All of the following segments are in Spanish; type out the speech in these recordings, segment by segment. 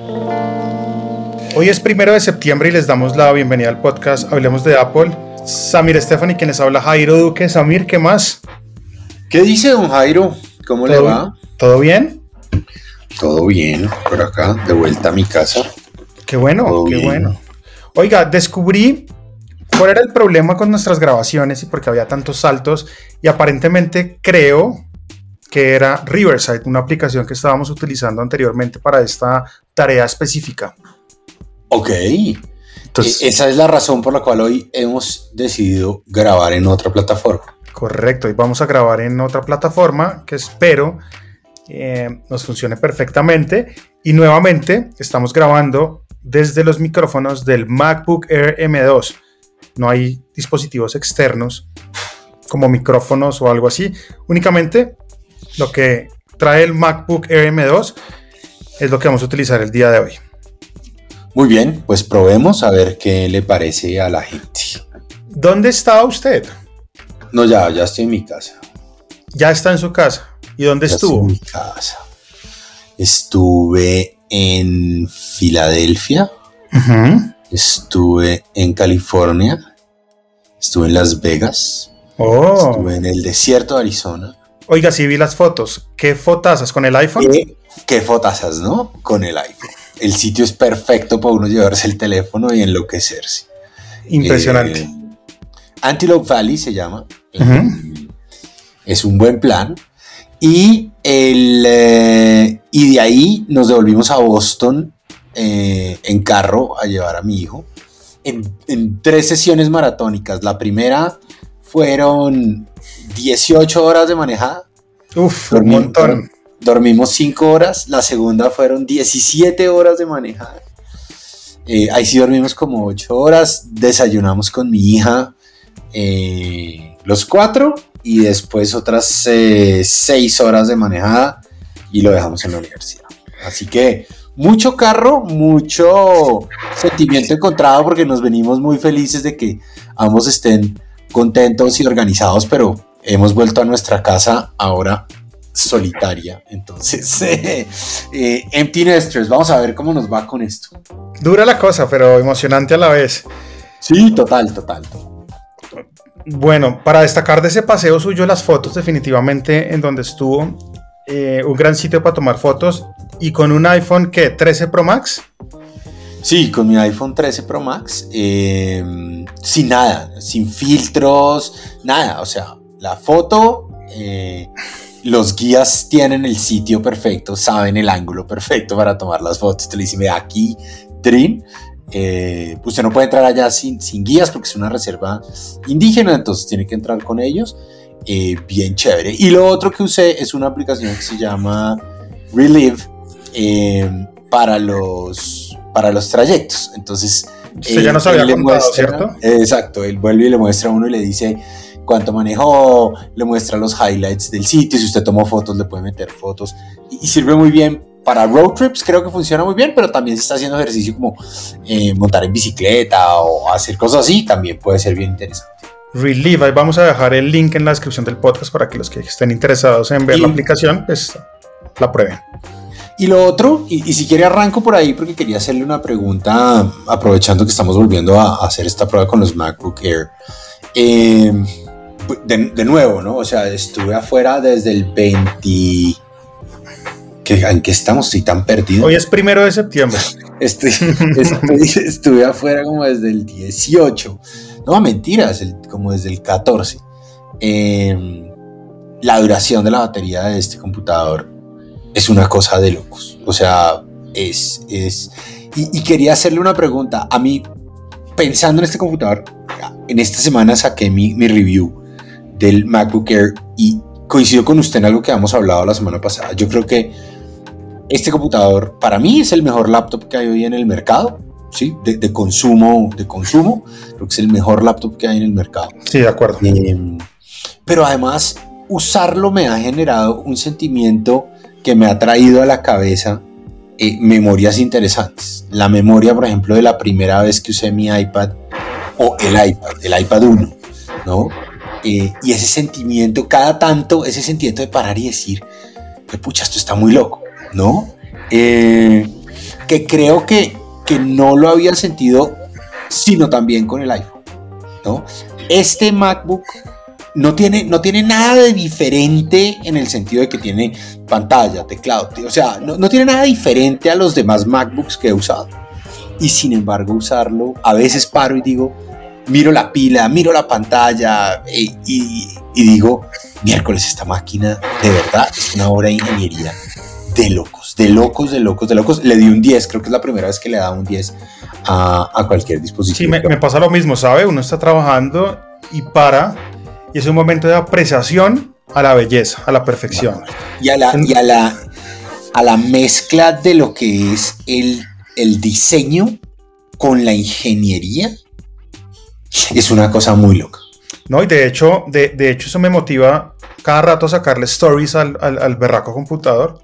Hoy es primero de septiembre y les damos la bienvenida al podcast Hablemos de Apple. Samir Stephanie, quienes habla Jairo Duque. Samir, ¿qué más? ¿Qué dice don Jairo? ¿Cómo le va? ¿Todo bien? Todo bien, por acá, de vuelta a mi casa. Qué bueno, qué bueno. Oiga, descubrí cuál era el problema con nuestras grabaciones y por qué había tantos saltos y aparentemente creo que era Riverside, una aplicación que estábamos utilizando anteriormente para esta tarea específica. Ok. Entonces, e-, esa es la razón por la cual hoy hemos decidido grabar en otra plataforma. Correcto, y vamos a grabar en otra plataforma que espero eh, nos funcione perfectamente. Y nuevamente estamos grabando desde los micrófonos del MacBook Air M2. No hay dispositivos externos como micrófonos o algo así. Únicamente lo que trae el MacBook Air M2 es lo que vamos a utilizar el día de hoy. Muy bien, pues probemos a ver qué le parece a la gente. ¿Dónde está usted? No, ya, ya estoy en mi casa. Ya está en su casa. ¿Y dónde estuvo? en mi casa. Estuve en Filadelfia. Estuve en California. Estuve en Las Vegas. Oh. Estuve en el desierto de Arizona. Oiga, sí vi las fotos. ¿Qué fotazas con el iPhone? ¿Qué, fotazas, no? Con el iPhone. El sitio es perfecto para uno llevarse el teléfono y enloquecerse. Impresionante. Eh, Antelope Valley se llama. Es un buen plan. Y, el, eh, y de ahí nos devolvimos a Boston eh, en carro a llevar a mi hijo. En, en tres sesiones maratónicas. La primera fueron 18 horas de manejada. Uf, un montón. Dormimos 5 horas. La segunda fueron 17 horas de manejada. Eh, ahí sí dormimos como 8 horas. Desayunamos con mi hija eh, los 4 y después otras 6 eh, horas de manejada y lo dejamos en la universidad. Así que mucho carro, mucho sentimiento encontrado porque nos venimos muy felices de que ambos estén contentos y organizados, pero hemos vuelto a nuestra casa ahora solitaria. Entonces, eh, eh, Empty Nesters, vamos a ver cómo nos va con esto. Dura la cosa, pero emocionante a la vez. Sí, total, total. Bueno, para destacar de ese paseo suyo, las fotos definitivamente en donde estuvo, eh, un gran sitio para tomar fotos y con un iPhone que 13 Pro Max. Sí, con mi iPhone 13 Pro Max, em, sin nada, sin filtros, nada. O sea, la foto, eh, los guías tienen el sitio perfecto, saben el ángulo perfecto para tomar las fotos. Te le dicen, aquí, Trin. Eh, usted no puede entrar allá sin, sin, guías porque es una reserva indígena, entonces tiene que entrar con ellos. Eh, bien chévere. Y lo otro que usé es una aplicación que se llama Relive para los para los trayectos. Entonces, Usted ya nos había contado, ¿cierto? Exacto, él vuelve y le muestra a uno y le dice cuánto manejó, le muestra los highlights del sitio, si usted tomó fotos le puede meter fotos y, sirve muy bien para road trips, creo que funciona muy bien, pero también se está haciendo ejercicio como eh, montar en bicicleta o hacer cosas así, también puede ser bien interesante. Relieve, vamos a dejar el link en la descripción del podcast para que los que estén interesados en ver la aplicación, pues la prueben. Y lo otro, y, si quiere arranco por ahí porque quería hacerle una pregunta, aprovechando que estamos volviendo a, hacer esta prueba con los MacBook Air. Eh, de, nuevo, ¿no? O sea, estuve afuera desde el 20... ¿En qué estamos? Estoy tan perdido. Hoy es primero de septiembre. estuve afuera como desde el 18. No, mentiras, como desde el 14. Eh, la duración de la batería de este computador es una cosa de locos. O sea, es... es y, quería hacerle una pregunta. A mí, pensando en este computador, en esta semana saqué mi, mi review del MacBook Air y coincido con usted en algo que hemos hablado la semana pasada. Yo creo que este computador para mí es el mejor laptop que hay hoy en el mercado, ¿sí? De, consumo, de consumo. Creo que es el mejor laptop que hay en el mercado. Sí, de acuerdo. Em, pero además, usarlo me ha generado un sentimiento que me ha traído a la cabeza eh, memorias interesantes. La memoria, por ejemplo, de la primera vez que usé mi iPad o el iPad, el iPad 1, ¿no? Eh, y ese sentimiento, cada tanto, ese sentimiento de parar y decir, pucha, esto está muy loco, ¿no? Eh, que creo que, que no lo había sentido, sino también con el iPhone. ¿no? Este MacBook no tiene, no tiene nada de diferente en el sentido de que tiene pantalla, teclado, o sea, no, no tiene nada diferente a los demás MacBooks que he usado. Y sin embargo, usarlo, a veces paro y digo, miro la pila, miro la pantalla eh, y, digo, miércoles, esta máquina de verdad es una obra de ingeniería de locos, de locos, de locos, de locos. Le di un 10, creo que es la primera vez que le da un 10 a, a cualquier dispositivo. Sí, me, pasa lo mismo, ¿sabe? Uno está trabajando y para, y es un momento de apreciación a la belleza, a la perfección. Y a la, y a la, a la mezcla de lo que es el, el diseño con la ingeniería es una cosa muy loca. No, y de hecho, de, hecho eso me motiva cada rato a sacarle stories al, al, berraco computador.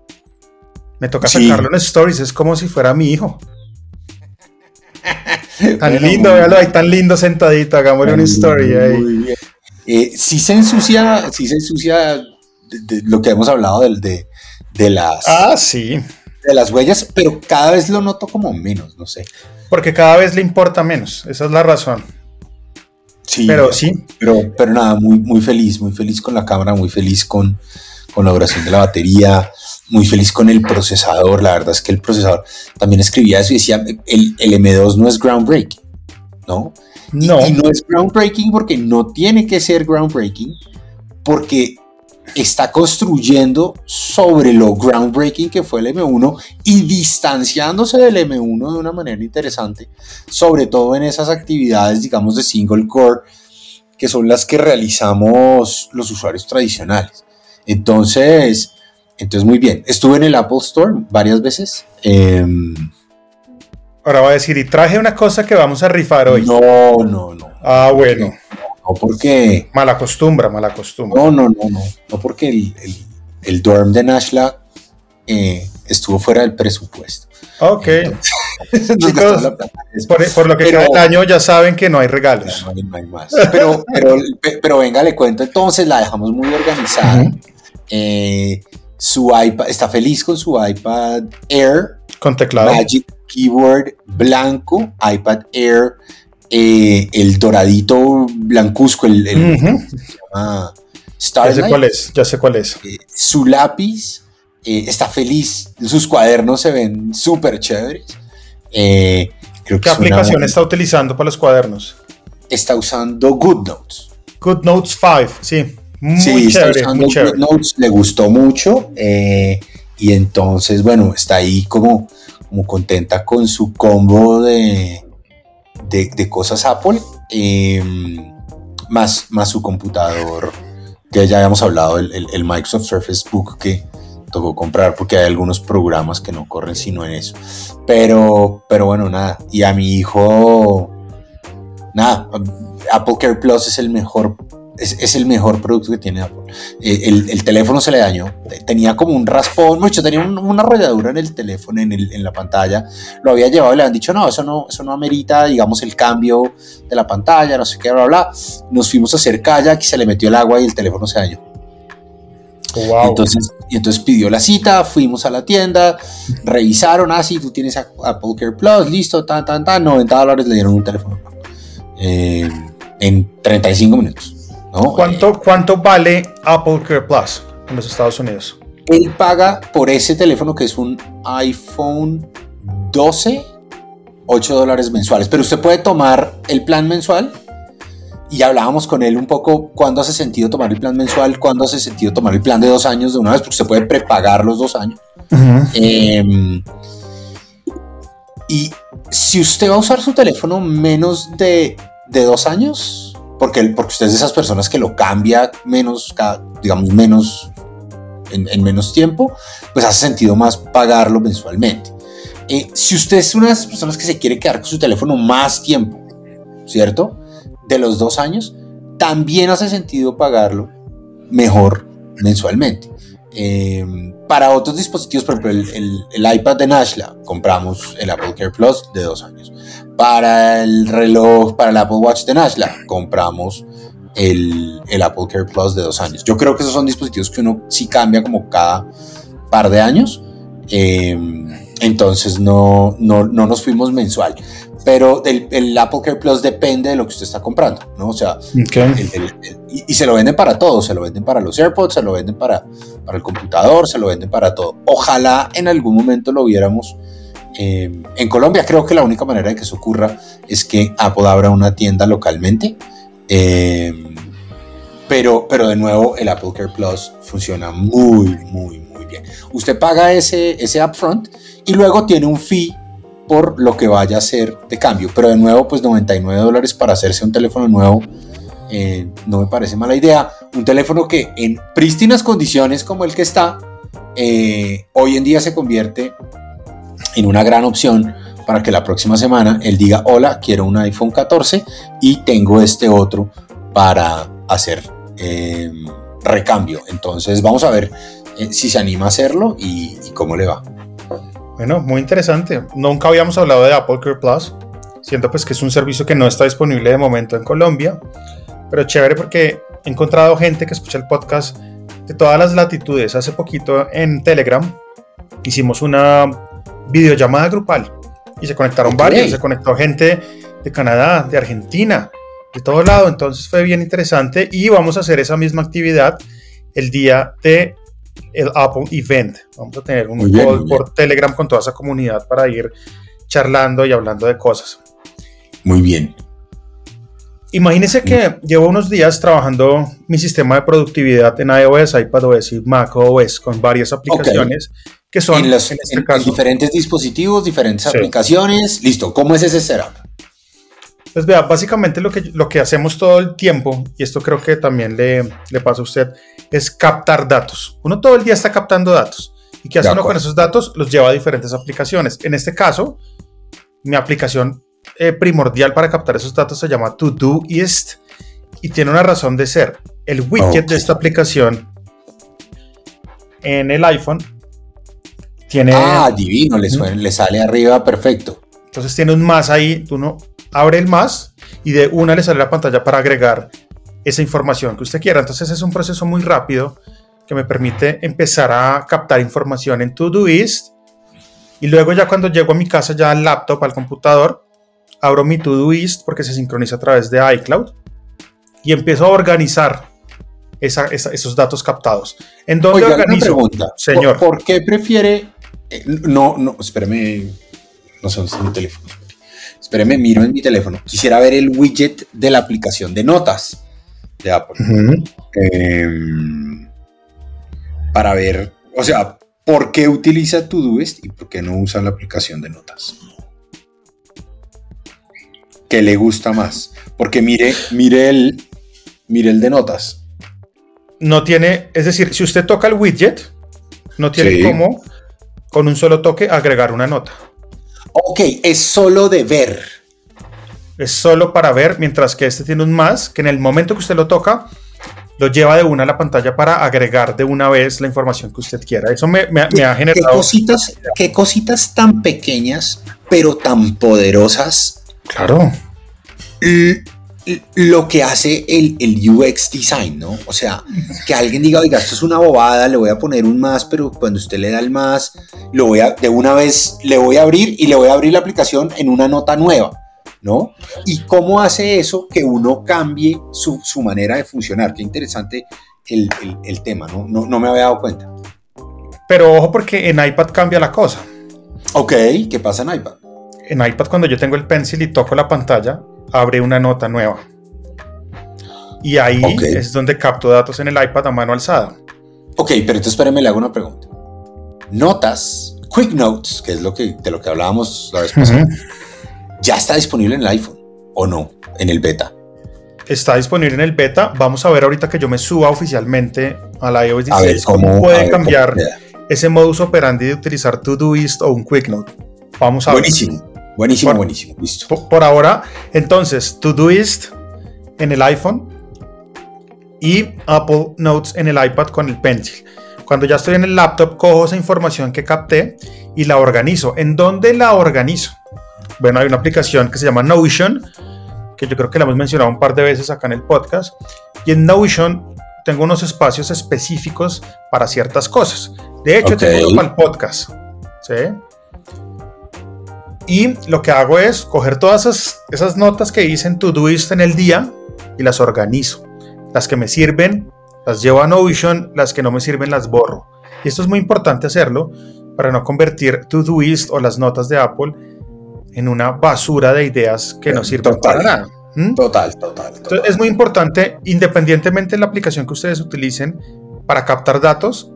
Me toca sacarlo en stories, es como si fuera mi hijo. tan lindo, véalo ahí, tan lindo sentadito, hagámosle una story ahí. Eh, sí se ensucia, sí se ensucia de, lo que hemos hablado de, de, las... Ah, sí. De las huellas, pero cada vez lo noto como menos, no sé. Porque cada vez le importa menos, esa es la razón. Sí, pero sí. Pero, pero nada, muy, muy feliz, muy feliz con la cámara, muy feliz con, con la duración de la batería, muy feliz con el procesador. La verdad es que el procesador también escribía eso y decía: el, el M2 no es groundbreaking, ¿no? No. y no es groundbreaking porque no tiene que ser groundbreaking, porque está construyendo sobre lo groundbreaking que fue el M1 y distanciándose del M1 de una manera interesante, sobre todo en esas actividades, digamos, de single core, que son las que realizamos los usuarios tradicionales. Entonces, entonces muy bien. Estuve en el Apple Store varias veces. Em, Ahora va a decir, y traje una cosa que vamos a rifar hoy. No, no, no. Ah, bueno. No porque... Mala costumbre, mala costumbre. No, no, no, no. No porque el, el, dorm de Nashla eh, estuvo fuera del presupuesto. Ok. por, lo que queda el año ya saben que no hay regalos. No hay, más. Pero, pero, pero, venga, le cuento entonces, la dejamos muy organizada. Eh, su iPad, está feliz con su iPad Air. Con teclado. Magic Keyboard blanco, iPad Air eh, el doradito blancuzco, el, el se llama Starlight. Ya sé cuál es, ya sé cuál es. Eh, su lápiz eh, está feliz, sus cuadernos se ven súper chéveres. creo ¿Qué aplicación está utilizando para los cuadernos? Está usando GoodNotes. GoodNotes 5, sí. Muy sí, chévere, está usando GoodNotes, le gustó mucho. y entonces, bueno, está ahí como, como contenta con su combo de, de, cosas Apple, em, más, más su computador, que ya habíamos hablado, el, el, Microsoft Surface Book que tocó comprar porque hay algunos programas que no corren sino en eso. Pero, pero bueno, nada. Y a mi hijo, nada, Apple Care Plus es el mejor es, el mejor producto que tiene Apple. Eh, el, teléfono se le dañó, tenía como un raspón, mucho, tenía una rayadura en el teléfono, en, en, la pantalla. Lo había llevado y le han dicho, no, eso no, eso no amerita, digamos, el cambio de la pantalla, no sé qué, bla, bla. Nos fuimos a hacer kayak y se le metió el agua y el teléfono se dañó. Wow. Entonces, y entonces pidió la cita, fuimos a la tienda, revisaron, ah, sí, tú tienes Apple Care Plus, listo, tan, tan, tan, 90 dólares le dieron un teléfono. Eh, en 35 minutos. ¿Cuánto, eh, ¿Cuánto vale Apple Care Plus en los Estados Unidos? Él paga por ese teléfono que es un iPhone 12, 8 dólares mensuales. Pero usted puede tomar el plan mensual y hablábamos con él un poco cuándo hace sentido tomar el plan mensual, cuándo hace sentido tomar el plan de dos años de una vez, porque usted puede prepagar los dos años. Em, y si usted va a usar su teléfono menos de, de dos años, porque, porque usted es de esas personas que lo cambia menos, digamos, menos, en, menos tiempo, pues hace sentido más pagarlo mensualmente. Eh, si usted es una de esas personas que se quiere quedar con su teléfono más tiempo, ¿cierto? De los dos años, también hace sentido pagarlo mejor mensualmente. Eh, para otros dispositivos, por ejemplo, el, el, iPad de Nashla, compramos el Apple Care Plus de dos años. Para el reloj, para el Apple Watch de Nashla, compramos el, el, Apple Care Plus de dos años. Yo creo que esos son dispositivos que uno sí cambia como cada par de años. Eh, Entonces no, no, no nos fuimos mensual. Pero el, el, Apple Care Plus depende de lo que usted está comprando, ¿no? O sea, y, se lo venden para todo, se lo venden para los AirPods, se lo venden para, para el computador, se lo venden para todo. Ojalá en algún momento lo viéramos eh, en Colombia. Creo que la única manera de que eso ocurra es que Apple abra una tienda localmente. Eh, pero, pero de nuevo, el Apple Care Plus funciona muy, muy, muy bien. Usted paga ese, ese upfront y luego tiene un fee por lo que vaya a ser de cambio. Pero de nuevo, pues 99 dólares para hacerse un teléfono nuevo eh, no me parece mala idea. Un teléfono que en prístinas condiciones como el que está, eh, hoy en día se convierte en una gran opción para que la próxima semana él diga, hola, quiero un iPhone 14 y tengo este otro para hacer eh, recambio. Entonces vamos a ver si se anima a hacerlo y cómo le va. Bueno, muy interesante. Nunca habíamos hablado de Apple Care Plus. Siento pues que es un servicio que no está disponible de momento en Colombia, pero chévere porque he encontrado gente que escucha el podcast de todas las latitudes. Hace poquito en Telegram hicimos una videollamada grupal y se conectaron varios. Se conectó gente de Canadá, de Argentina, de todo lado. Entonces fue bien interesante y vamos a hacer esa misma actividad el día de el Apple Event. Vamos a tener un call por Telegram con toda esa comunidad para ir charlando y hablando de cosas. Muy bien. Imagínese que llevo unos días trabajando mi sistema de productividad en iOS, iPadOS y macOS con varias aplicaciones que son en, este diferentes dispositivos, diferentes aplicaciones. Listo, ¿cómo es ese setup? Pues vea, básicamente lo que, lo que hacemos todo el tiempo, y esto creo que también le, le pasa a usted, es captar datos. Uno todo el día está captando datos. ¿Y qué hace uno con esos datos? Los lleva a diferentes aplicaciones. En este caso, mi aplicación eh, primordial para captar esos datos se llama Todoist y tiene una razón de ser. El widget de esta aplicación en el iPhone tiene... Ah, divino, le, le sale arriba perfecto. Entonces tiene un más ahí, uno abre el más y de una le sale la pantalla para agregar esa información que usted quiera. Entonces es un proceso muy rápido que me permite empezar a captar información en Todoist y luego ya cuando llego a mi casa ya al laptop, al computador, abro mi Todoist porque se sincroniza a través de iCloud y empiezo a organizar esos datos captados. ¿En dónde organizo? pregunta. Señor. ¿Por, qué prefiere? Eh, no, no, espérame. No sé mi teléfono. Espéreme, miro en mi teléfono. Quisiera ver el widget de la aplicación de notas de Apple. Em, para ver, o sea, ¿por qué utiliza Todoist y por qué no usa la aplicación de notas? ¿Qué le gusta más? Porque mire, mire el, mire el de notas. No tiene, es decir, si usted toca el widget, no tiene cómo con un solo toque agregar una nota. Ok, es solo de ver. Es solo para ver, mientras que este tiene un más, que en el momento que usted lo toca, lo lleva de una a la pantalla para agregar de una vez la información que usted quiera. Eso me, ha generado... ¿Qué cositas, qué cositas tan pequeñas, pero tan poderosas. Claro. Y lo que hace el, el, UX design, ¿no? O sea, que alguien diga, oiga, esto es una bobada, le voy a poner un más, pero cuando usted le da el más, lo voy a, de una vez le voy a abrir y le voy a abrir la aplicación en una nota nueva, ¿no? Y cómo hace eso que uno cambie su, su manera de funcionar. Qué interesante el, el, tema, ¿no? ¿no? No me había dado cuenta. Pero ojo porque en iPad cambia la cosa. Ok, ¿qué pasa en iPad? En iPad cuando yo tengo el pencil y toco la pantalla, abre una nota nueva. Y ahí es donde capto datos en el iPad a mano alzada. Ok, pero entonces espérame, le hago una pregunta. Notas, Quick Notes, que es lo que, de lo que hablábamos la vez pasada, ¿ya está disponible en el iPhone o no? En el beta. Está disponible en el beta. Vamos a ver ahorita que yo me suba oficialmente a la iOS 16 cómo, puede cambiar ese modus operandi de utilizar Todoist o un Quick Note. Vamos a Buenísimo. Buenísimo, buenísimo. Listo. Por, ahora, entonces, Todoist en el iPhone y Apple Notes en el iPad con el Pencil. Cuando ya estoy en el laptop, cojo esa información que capté y la organizo. ¿En dónde la organizo? Bueno, hay una aplicación que se llama Notion, que yo creo que la hemos mencionado un par de veces acá en el podcast. Y en Notion tengo unos espacios específicos para ciertas cosas. De hecho, tengo uno para el podcast. ¿sí? Y lo que hago es coger todas esas, esas notas que hice en Todoist en el día y las organizo. Las que me sirven, las llevo a Notion, las que no me sirven, las borro. Y esto es muy importante hacerlo para no convertir Todoist o las notas de Apple en una basura de ideas que no sirven para nada. ¿Mm? Total, total, Entonces, es muy importante, independientemente de la aplicación que ustedes utilicen para captar datos,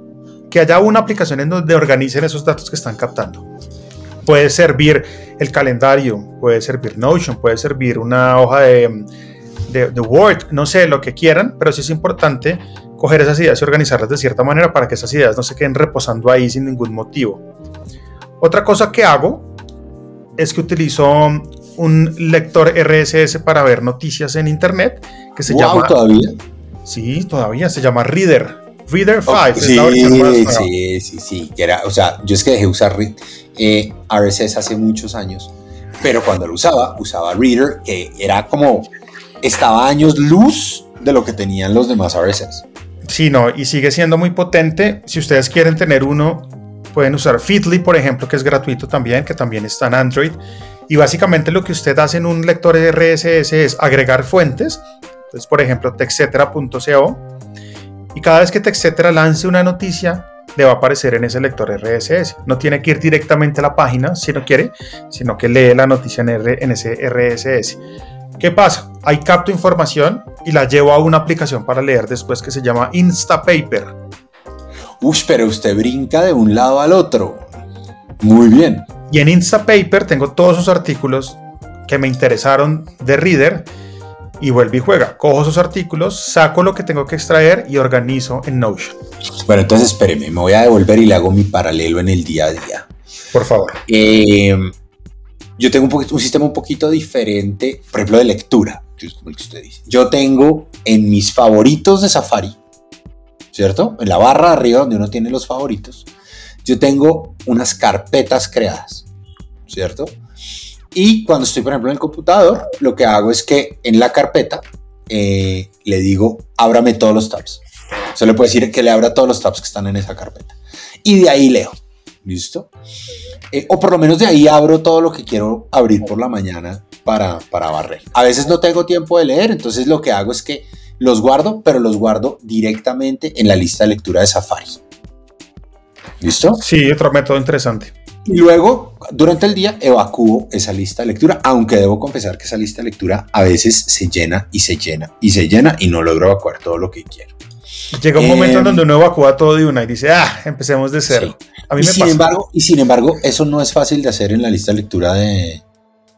que haya una aplicación en donde organicen esos datos que están captando. Puede servir el calendario, puede servir Notion, puede servir una hoja de, de, Word, no sé, lo que quieran, pero sí es importante coger esas ideas y organizarlas de cierta manera para que esas ideas no se queden reposando ahí sin ningún motivo. Otra cosa que hago es que utilizo un lector RSS para ver noticias en internet que se llama todavía. Sí, todavía se llama Reader. Reader 5. sí, sí, sí, sí, era, o sea, yo es que dejé usar eh, RSS hace muchos años, pero cuando lo usaba, usaba Reader, que era como, estaba años luz de lo que tenían los demás RSS. Sí, no, y sigue siendo muy potente. Si ustedes quieren tener uno, pueden usar Feedly, por ejemplo, que es gratuito también, que también está en Android. Y básicamente lo que usted hace en un lector de RSS es agregar fuentes. Entonces, por ejemplo, texetera.co y cada vez que TextEtcetera lance una noticia, le va a aparecer en ese lector RSS. No tiene que ir directamente a la página si no quiere, sino que lee la noticia en, en ese RSS. ¿Qué pasa? Ahí capto información y la llevo a una aplicación para leer después que se llama Instapaper. Uy, pero usted brinca de un lado al otro. Muy bien. Y en Instapaper tengo todos esos artículos que me interesaron de Reader y vuelve y juega. Cojo esos artículos, saco lo que tengo que extraer y organizo en Notion. Bueno, entonces espéreme, me voy a devolver y le hago mi paralelo en el día a día. Por favor. Eh, yo tengo un, un, sistema un poquito diferente, por ejemplo, de lectura, como el que usted dice. Yo tengo en mis favoritos de Safari, ¿cierto? En la barra de arriba donde uno tiene los favoritos, yo tengo unas carpetas creadas, ¿cierto? Y cuando estoy, por ejemplo, en el computador, lo que hago es que en la carpeta eh, le digo, ábrame todos los tabs. Se le puede decir que le abra todos los tabs que están en esa carpeta. Y de ahí leo. ¿Listo? Eh, o por lo menos de ahí abro todo lo que quiero abrir por la mañana para, para barrer. A veces no tengo tiempo de leer, entonces lo que hago es que los guardo, pero los guardo directamente en la lista de lectura de Safari. ¿Listo? Sí, otro método interesante. Y luego, durante el día, evacúo esa lista de lectura, aunque debo confesar que esa lista de lectura a veces se llena y se llena y se llena y no logro evacuar todo lo que quiero. Llega un momento en em, donde uno evacúa todo de una y dice, ah, empecemos de cero. A mí y, sin Embargo, y sin embargo, eso no es fácil de hacer en la lista de lectura de,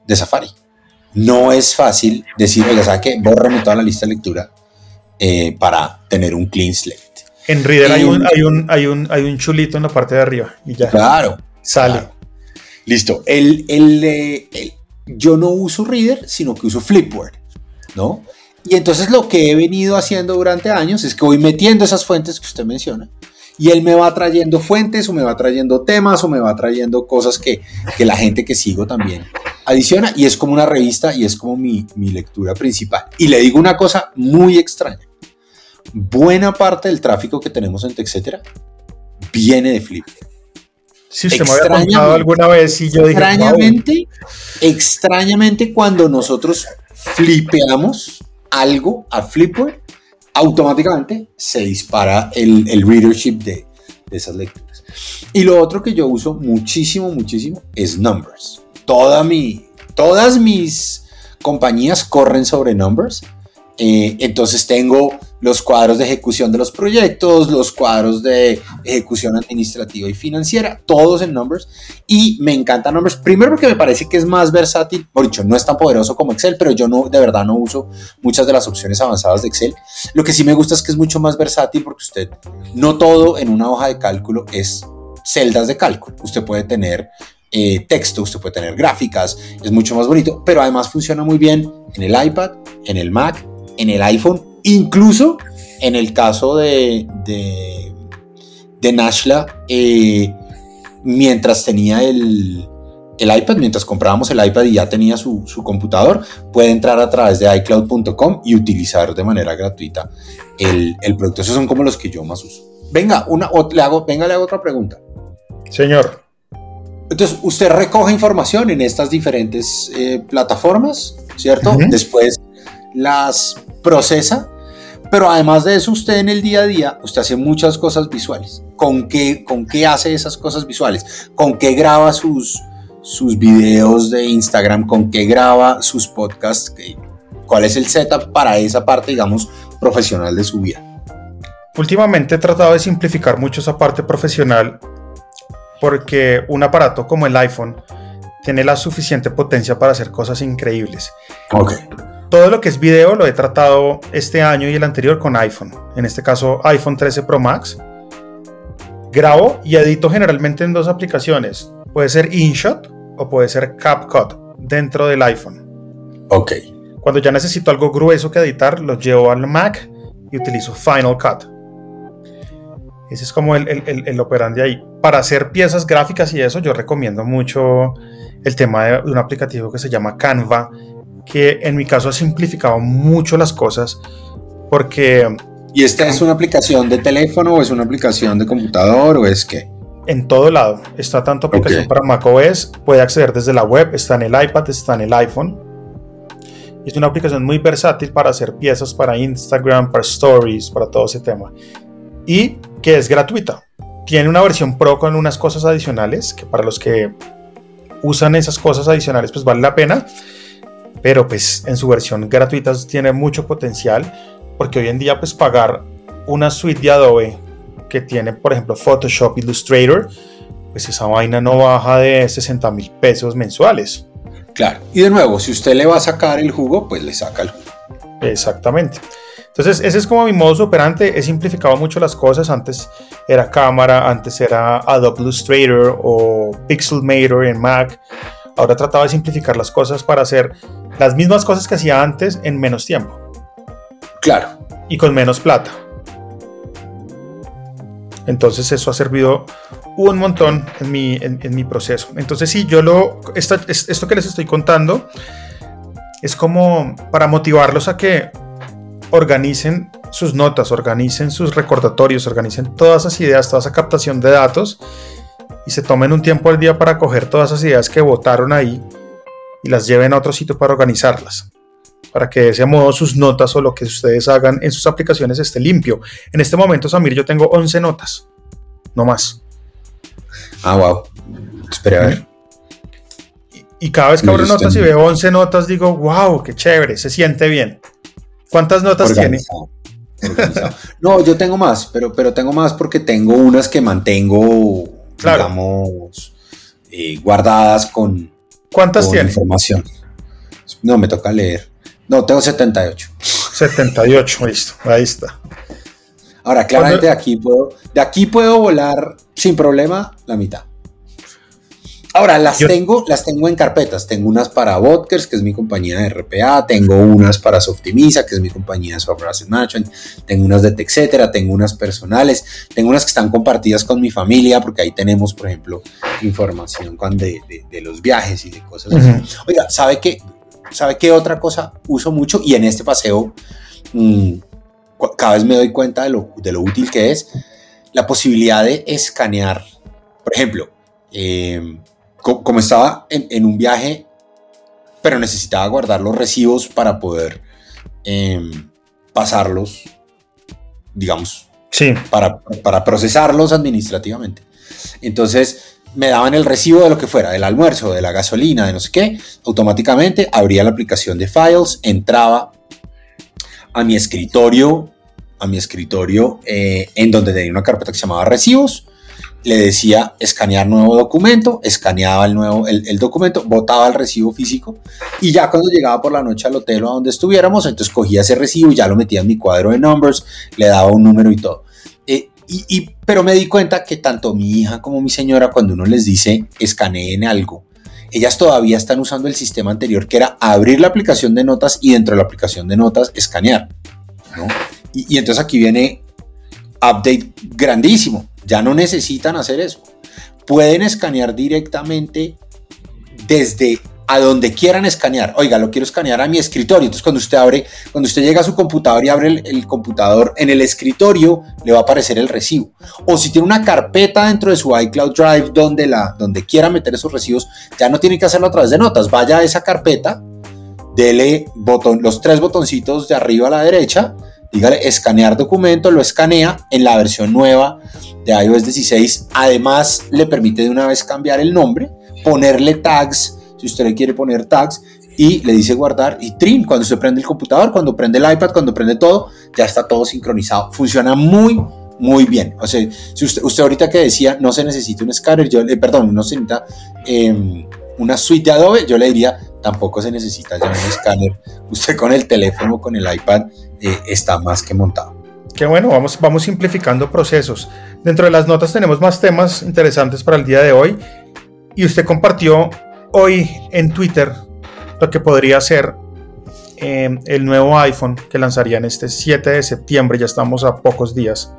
de Safari. No es fácil decir, oiga, ¿sabe qué? Bórrame toda la lista de lectura eh, para tener un clean slate. En Reader hay, un, hay, un, hay, un, hay un chulito en la parte de arriba y ya. Claro, Sale. Listo. El, el, yo no uso Reader, sino que uso Flipboard, ¿no? Y entonces lo que he venido haciendo durante años es que voy metiendo esas fuentes que usted menciona y él me va trayendo fuentes o me va trayendo temas o me va trayendo cosas que, que la gente que sigo también adiciona y es como una revista y es como mi, mi lectura principal. Y le digo una cosa muy extraña. Buena parte del tráfico que tenemos en TechCetera viene de Flipboard. Si usted me había contado alguna vez y yo dije. Extrañamente, extrañamente, cuando nosotros flipeamos algo a Flipboard, automáticamente se dispara el, el readership de, de, esas lecturas. Y lo otro que yo uso muchísimo, muchísimo es Numbers. Toda mi, todas mis compañías corren sobre Numbers eh, entonces tengo los cuadros de ejecución de los proyectos, los cuadros de ejecución administrativa y financiera, todos en Numbers. Y me encanta Numbers, primero porque me parece que es más versátil, por dicho, no es tan poderoso como Excel, pero yo no, de verdad no uso muchas de las opciones avanzadas de Excel. Lo que sí me gusta es que es mucho más versátil porque usted, no todo en una hoja de cálculo es celdas de cálculo. Usted puede tener eh, texto, usted puede tener gráficas, es mucho más bonito, pero además funciona muy bien en el iPad, en el Mac en el iPhone, incluso en el caso de, de, Nashla, eh, mientras tenía el, iPad, mientras comprábamos el iPad y ya tenía su, computador, puede entrar a través de iCloud.com y utilizar de manera gratuita el, producto. Esos son como los que yo más uso. Venga, una, le hago, venga, le hago otra pregunta. Señor. Entonces, usted recoge información en estas diferentes eh, plataformas, ¿cierto? Después las procesa, pero además de eso, usted en el día a día, usted hace muchas cosas visuales. ¿Con qué, con qué hace esas cosas visuales? ¿Con qué graba sus, sus videos de Instagram? ¿Con qué graba sus podcasts? ¿Cuál es el setup para esa parte, digamos, profesional de su vida? Últimamente he tratado de simplificar mucho esa parte profesional porque un aparato como el iPhone tiene la suficiente potencia para hacer cosas increíbles. Ok. Todo lo que es video lo he tratado este año y el anterior con iPhone. En este caso, iPhone 13 Pro Max. Grabo y edito generalmente en dos aplicaciones. Puede ser InShot o puede ser CapCut dentro del iPhone. Ok. Cuando ya necesito algo grueso que editar, lo llevo al Mac y utilizo Final Cut. Ese es como el, el, el, operandi ahí. Para hacer piezas gráficas y eso, yo recomiendo mucho el tema de un aplicativo que se llama Canva, que en mi caso ha simplificado mucho las cosas porque... ¿Y esta es una aplicación de teléfono o es una aplicación de computador o es qué? En todo lado. Está tanto aplicación para macOS, puede acceder desde la web, está en el iPad, está en el iPhone. Es una aplicación muy versátil para hacer piezas para Instagram, para Stories, para todo ese tema. Y que es gratuita. Tiene una versión pro con unas cosas adicionales que para los que usan esas cosas adicionales pues vale la pena. Pero pues en su versión gratuita tiene mucho potencial porque hoy en día pues pagar una suite de Adobe que tiene por ejemplo Photoshop, Illustrator, pues esa vaina no baja de 60 mil pesos mensuales. Claro, y de nuevo, si usted le va a sacar el jugo, pues le saca el jugo. Exactamente. Entonces, ese es como mi modus operandi. He simplificado mucho las cosas. Antes era cámara, antes era Adobe Illustrator o Pixelmator en Mac. Ahora trataba de simplificar las cosas para hacer las mismas cosas que hacía antes en menos tiempo. Claro. Y con menos plata. Entonces eso ha servido un montón en mi, en, mi proceso. Entonces sí, yo lo, esto, esto que les estoy contando es como para motivarlos a que organicen sus notas, organicen sus recordatorios, organicen todas esas ideas, toda esa captación de datos y se tomen un tiempo al día para coger todas esas ideas que votaron ahí y las lleven a otro sitio para organizarlas. Para que de ese modo sus notas o lo que ustedes hagan en sus aplicaciones esté limpio. En este momento, Samir, yo tengo 11 notas, no más. Ah, wow. Espera a ver. Y, cada vez que abro notas y veo 11 notas, digo, wow, qué chévere, se siente bien. ¿Cuántas notas tiene? No, yo tengo más, pero, pero tengo más porque tengo unas que mantengo, digamos, eh, guardadas con, ¿Cuántas tiene? información. No, me toca leer. No, tengo 78. 78, listo, ahí está. Ahora, claramente de aquí puedo, de aquí puedo volar sin problema la mitad. Ahora, las tengo, las tengo en carpetas. Tengo unas para Vodkers, que es mi compañía de RPA. Tengo unas para Softimisa, que es mi compañía de Software Asset Management. Tengo unas de TechCetera, tengo unas personales. Tengo unas que están compartidas con mi familia, porque ahí tenemos, por ejemplo, información de, de, los viajes y de cosas así. Oiga, ¿sabe qué? ¿Sabe qué otra cosa uso mucho? Y en este paseo, mm, cada vez me doy cuenta de lo, de lo útil que es la posibilidad de escanear. Por ejemplo, eh, como estaba en, un viaje, pero necesitaba guardar los recibos para poder em, pasarlos, digamos, sí. para, para procesarlos administrativamente. Entonces, me daban el recibo de lo que fuera, del almuerzo, de la gasolina, de no sé qué, automáticamente abría la aplicación de Files, entraba a mi escritorio, a mi escritorio eh, en donde tenía una carpeta que se llamaba recibos, le decía escanear nuevo documento, escaneaba el, nuevo, el, documento, botaba el recibo físico y ya cuando llegaba por la noche al hotel o a donde estuviéramos, entonces cogía ese recibo, ya lo metía en mi cuadro de numbers, le daba un número y todo. Eh, y, pero me di cuenta que tanto mi hija como mi señora, cuando uno les dice escaneen algo, ellas todavía están usando el sistema anterior que era abrir la aplicación de notas y dentro de la aplicación de notas escanear. y entonces aquí viene update grandísimo ya no necesitan hacer eso. Pueden escanear directamente desde a donde quieran escanear. Oiga, lo quiero escanear a mi escritorio. Entonces, cuando usted abre, cuando usted llega a su computador y abre el, computador, en el escritorio le va a aparecer el recibo. O si tiene una carpeta dentro de su iCloud Drive donde, la, donde quiera meter esos recibos, ya no tiene que hacerlo a través de notas. Vaya a esa carpeta, dele botón, los tres botoncitos de arriba a la derecha, dígale escanear documento, lo escanea en la versión nueva de iOS 16. Además, le permite de una vez cambiar el nombre, ponerle tags si usted le quiere poner tags y le dice guardar y trim cuando usted prende el computador, cuando prende el iPad, cuando prende todo, ya está todo sincronizado. Funciona muy, muy bien. O sea, si usted, ahorita que decía no se necesita un escáner, yo perdón, no se necesita em, una suite de Adobe, yo le diría tampoco se necesita ya un escáner. Usted con el teléfono, con el iPad, eh, está más que montado. Qué bueno, vamos, vamos simplificando procesos. Dentro de las notas tenemos más temas interesantes para el día de hoy. Y usted compartió hoy en Twitter lo que podría ser eh, el nuevo iPhone que lanzarían este 7 de septiembre, ya estamos a pocos días.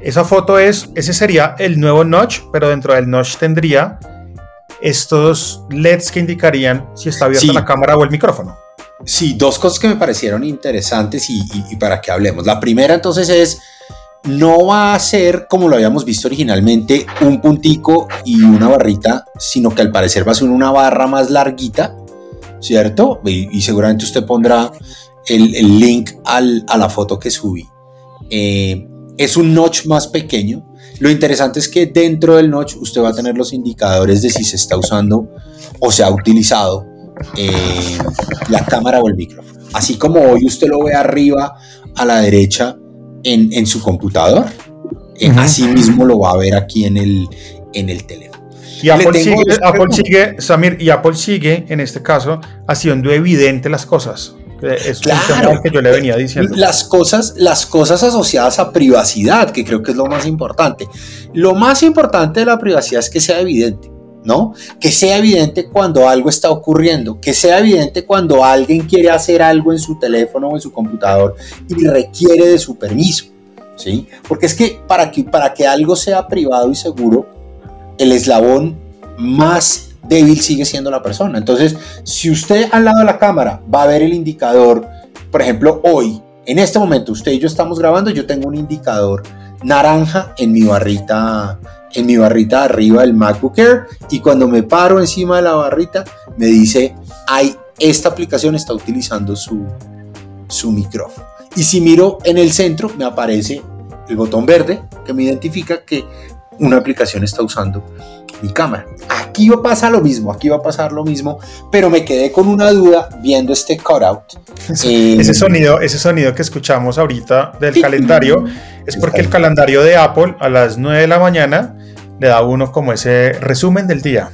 Esa foto es, ese sería el nuevo notch, pero dentro del notch tendría estos LEDs que indicarían si está abierta la cámara o el micrófono. Sí, dos cosas que me parecieron interesantes y, para que hablemos. La primera entonces es no va a ser como lo habíamos visto originalmente, un puntico y una barrita, sino que al parecer va a ser una barra más larguita, ¿cierto? Y, seguramente usted pondrá el, link a la foto que subí. Eh, es un notch más pequeño. Lo interesante es que dentro del notch usted va a tener los indicadores de si se está usando o se ha utilizado eh, la cámara o el micrófono. Así como hoy usted lo ve arriba a la derecha, en, su computador. Uh Así mismo lo va a ver aquí en el, en el teléfono. Y Apple sigue, Samir, y Apple sigue, en este caso, haciendo evidente las cosas. Es claro, que yo le venía diciendo. Las cosas, las cosas asociadas a privacidad, que creo que es lo más importante. Lo más importante de la privacidad es que sea evidente. ¿No? Que sea evidente cuando algo está ocurriendo, que sea evidente cuando alguien quiere hacer algo en su teléfono o en su computador y requiere de su permiso, ¿sí? Porque es que para que, para que algo sea privado y seguro, el eslabón más débil sigue siendo la persona. Entonces, si usted al lado de la cámara va a ver el indicador, por ejemplo, hoy, en este momento, usted y yo estamos grabando, yo tengo un indicador naranja en mi barrita en mi barrita arriba del MacBook Air y cuando me paro encima de la barrita me dice, hay, esta aplicación está utilizando su, su micrófono. Y si miro en el centro me aparece el botón verde que me identifica que una aplicación está usando mi cámara. Aquí va a pasar lo mismo, aquí va a pasar lo mismo, pero me quedé con una duda viendo este cutout. ese, sonido, ese sonido que escuchamos ahorita del calendario es porque el calendario de Apple a las 9 de la mañana le da uno como ese resumen del día.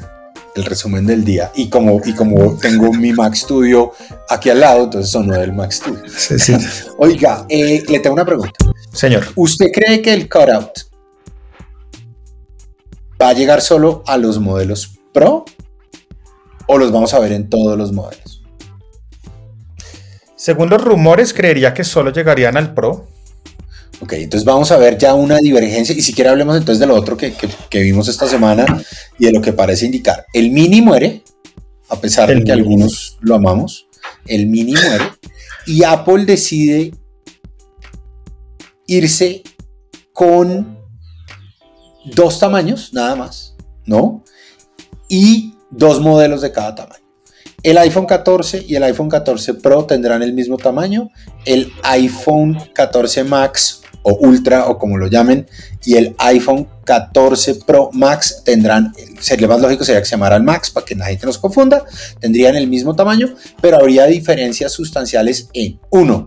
El resumen del día. Y como, y como tengo mi Mac Studio aquí al lado, entonces sonó del Mac Studio. Oiga, eh, le tengo una pregunta. Señor. ¿Usted cree que el cutout va a llegar solo a los modelos Pro o los vamos a ver en todos los modelos? Según los rumores, creería que solo llegarían al Pro. Ok, entonces vamos a ver ya una divergencia y si quiere hablemos entonces de lo otro que, vimos esta semana y de lo que parece indicar. El mini muere, a pesar de que algunos lo amamos, el mini muere y Apple decide irse con dos tamaños, nada más, ¿no? Y dos modelos de cada tamaño. El iPhone 14 y el iPhone 14 Pro tendrán el mismo tamaño. El iPhone 14 Max o Ultra o como lo llamen, y el iPhone 14 Pro Max tendrán, sería más lógico sería que se llamara Max para que la gente nos confunda, tendrían el mismo tamaño, pero habría diferencias sustanciales en, uno,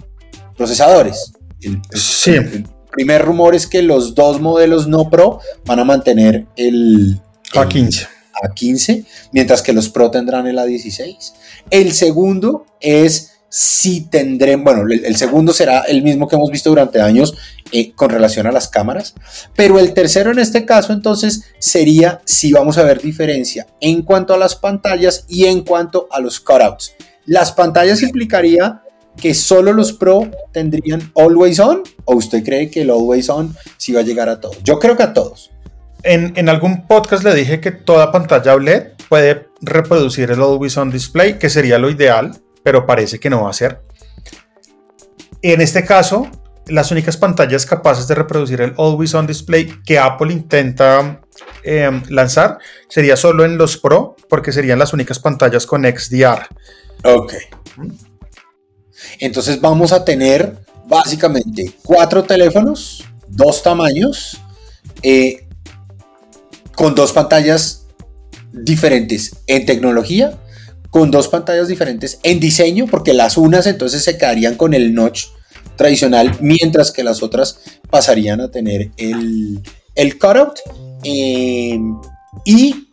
procesadores. El, sí. el primer rumor es que los dos modelos no Pro van a mantener el, A15. A15, mientras que los Pro tendrán el A16. El segundo es si tendremos, bueno, el, segundo será el mismo que hemos visto durante años eh, con relación a las cámaras, pero el tercero en este caso entonces sería si vamos a ver diferencia en cuanto a las pantallas y en cuanto a los cutouts. Las pantallas implicaría que solo los Pro tendrían Always On o usted cree que el Always On sí va a llegar a todos? Yo creo que a todos. en, en, algún podcast le dije que toda pantalla OLED puede reproducir el Always On Display, que sería lo ideal, pero parece que no va a ser. En este caso, las únicas pantallas capaces de reproducir el Always On Display que Apple intenta eh, lanzar sería solo en los Pro, porque serían las únicas pantallas con XDR. Ok. Entonces vamos a tener básicamente cuatro teléfonos, dos tamaños, eh, con dos pantallas diferentes en tecnología, con dos pantallas diferentes en diseño, porque las unas entonces se quedarían con el notch tradicional, mientras que las otras pasarían a tener el, el cutout. Eh, y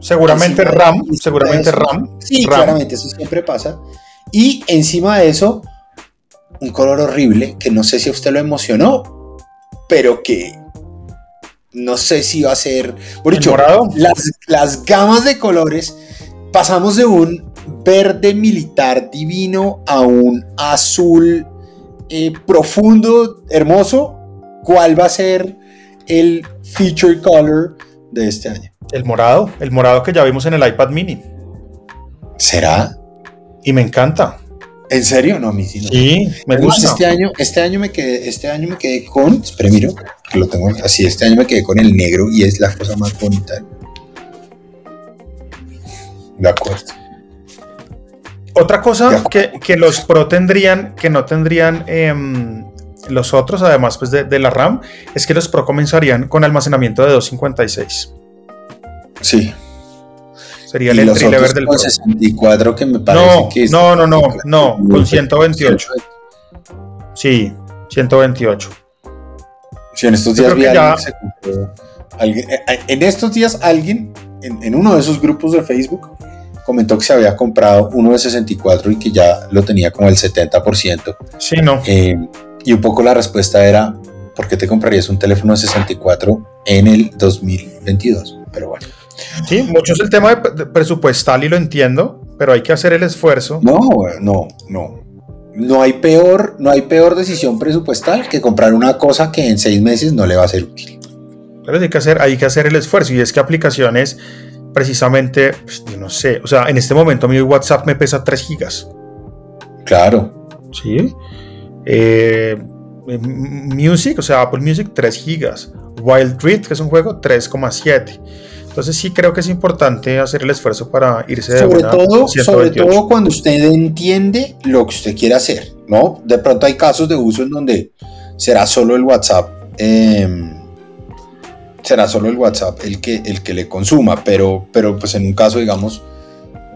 seguramente RAM, seguramente RAM. Sí, claramente, eso siempre pasa. Y encima de eso, un color horrible que no sé si a usted lo emocionó, pero que no sé si va a ser. Por dicho, las, las gamas de colores pasamos de un verde militar divino a un azul eh, profundo, hermoso. ¿Cuál va a ser el feature color de este año? El morado, el morado que ya vimos en el iPad mini. ¿Será? Y me encanta. ¿En serio? No, a mí sí. Sí, me gusta. Este año, este año me quedé, este año me quedé con, espera, miro, que lo tengo así, este año me quedé con el negro y es la cosa más bonita. De acuerdo. Otra cosa que, que, los Pro tendrían, que no tendrían em, los otros, además pues de, de, la RAM, es que los Pro comenzarían con almacenamiento de 256. Sí. Sería el entry level del con 64 que me parece no, que es No, no, no, no, con 128. Sí, 128. Sí, en estos días vi ya... se compró, alguien, eh, eh, en estos días alguien en, en, uno de esos grupos de Facebook comentó que se había comprado uno de 64 y que ya lo tenía como el 70%. Sí, no. Eh, y un poco la respuesta era, ¿por qué te comprarías un teléfono de 64 en el 2022? Pero bueno. Sí, mucho es el tema de presupuestal y lo entiendo, pero hay que hacer el esfuerzo. No, no, no. No hay peor, no hay peor decisión presupuestal que comprar una cosa que en seis meses no le va a ser útil. Pero hay que hacer, hay que hacer el esfuerzo y es que aplicaciones, precisamente, pues, no sé, o sea, en este momento mi WhatsApp me pesa 3 gigas. Claro. Sí. Eh, Music, o sea, Apple Music 3 gigas. Wild Rift, que es un juego, 3,7. Entonces sí creo que es importante hacer el esfuerzo para irse de sobre una todo, sobre todo cuando usted entiende lo que usted quiere hacer, ¿no? De pronto hay casos de uso en donde será solo el WhatsApp, eh, será solo el WhatsApp el que, el que le consuma, pero, pero pues en un caso, digamos,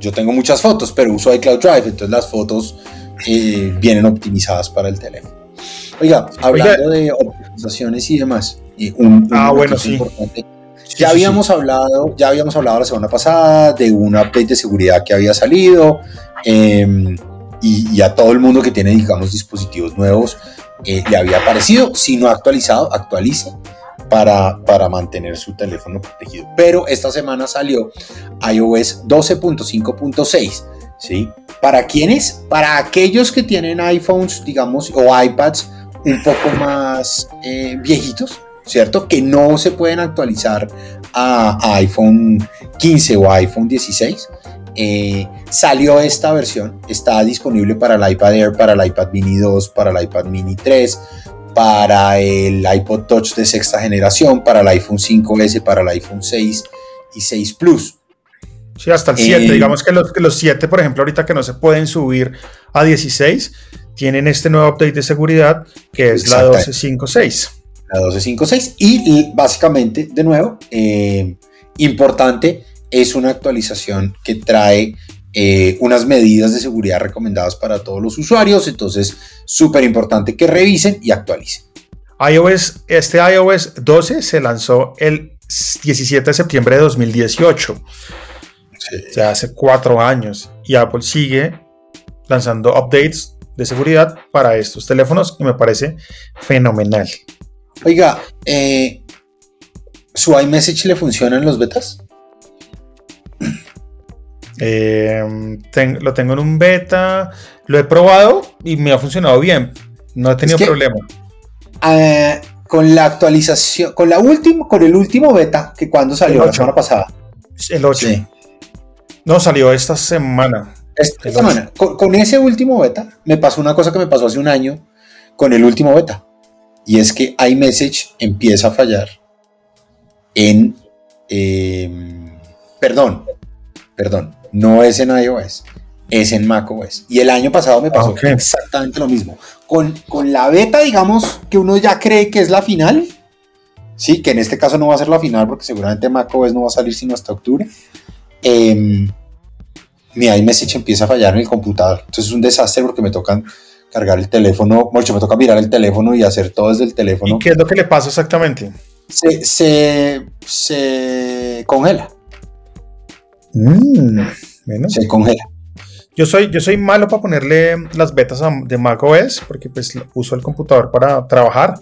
yo tengo muchas fotos, pero uso iCloud Drive, entonces las fotos eh, vienen optimizadas para el teléfono. Oiga, hablando Oiga. de optimizaciones y demás, y un, un ah, bueno, sí. importante ya habíamos hablado, ya habíamos hablado la semana pasada de un update de seguridad que había salido eh, y, y, a todo el mundo que tiene, digamos, dispositivos nuevos eh, le había aparecido. Si no ha actualizado, actualice para, para mantener su teléfono protegido. Pero esta semana salió iOS 12.5.6, ¿sí? ¿Para quiénes? Para aquellos que tienen iPhones, digamos, o iPads un poco más eh, viejitos, ¿cierto? Que no se pueden actualizar a, iPhone 15 o iPhone 16. Eh, salió esta versión, está disponible para el iPad Air, para el iPad Mini 2, para el iPad Mini 3, para el iPod Touch de sexta generación, para el iPhone 5S, para el iPhone 6 y 6 Plus. Sí, hasta el 7. Eh, Digamos que los, que los 7, por ejemplo, ahorita que no se pueden subir a 16, tienen este nuevo update de seguridad que es la 12.5.6 la 1256 y básicamente de nuevo eh, importante es una actualización que trae eh, unas medidas de seguridad recomendadas para todos los usuarios. Entonces súper importante que revisen y actualicen. iOS este iOS 12 se lanzó el 17 de septiembre de 2018 sí. o sea hace cuatro años. Y Apple sigue lanzando updates de seguridad para estos teléfonos que me parece fenomenal. Oiga, eh, ¿su iMessage le funciona en los betas? Eh, ten, lo tengo en un beta, lo he probado y me ha funcionado bien. No he tenido es que, problema. Con la actualización, con la última, con el último beta, que cuando salió la semana pasada. El 8. No, salió esta semana. Esta semana. Con, ese último beta, me pasó una cosa que me pasó hace un año con el último beta. Y es que iMessage empieza a fallar en. Em, perdón, perdón, no es en iOS, es en macOS. Y el año pasado me pasó exactamente lo mismo. Con, con la beta, digamos, que uno ya cree que es la final, sí, que en este caso no va a ser la final porque seguramente macOS no va a salir sino hasta octubre. Eh, mi iMessage empieza a fallar en el computador. Entonces es un desastre porque me tocan cargar el teléfono, mucho me toca mirar el teléfono y hacer todo desde el teléfono. ¿Y qué es lo que le pasa exactamente? Se, se, congela. Mm, se congela. Yo soy, yo soy malo para ponerle las betas de macOS porque pues uso el computador para trabajar.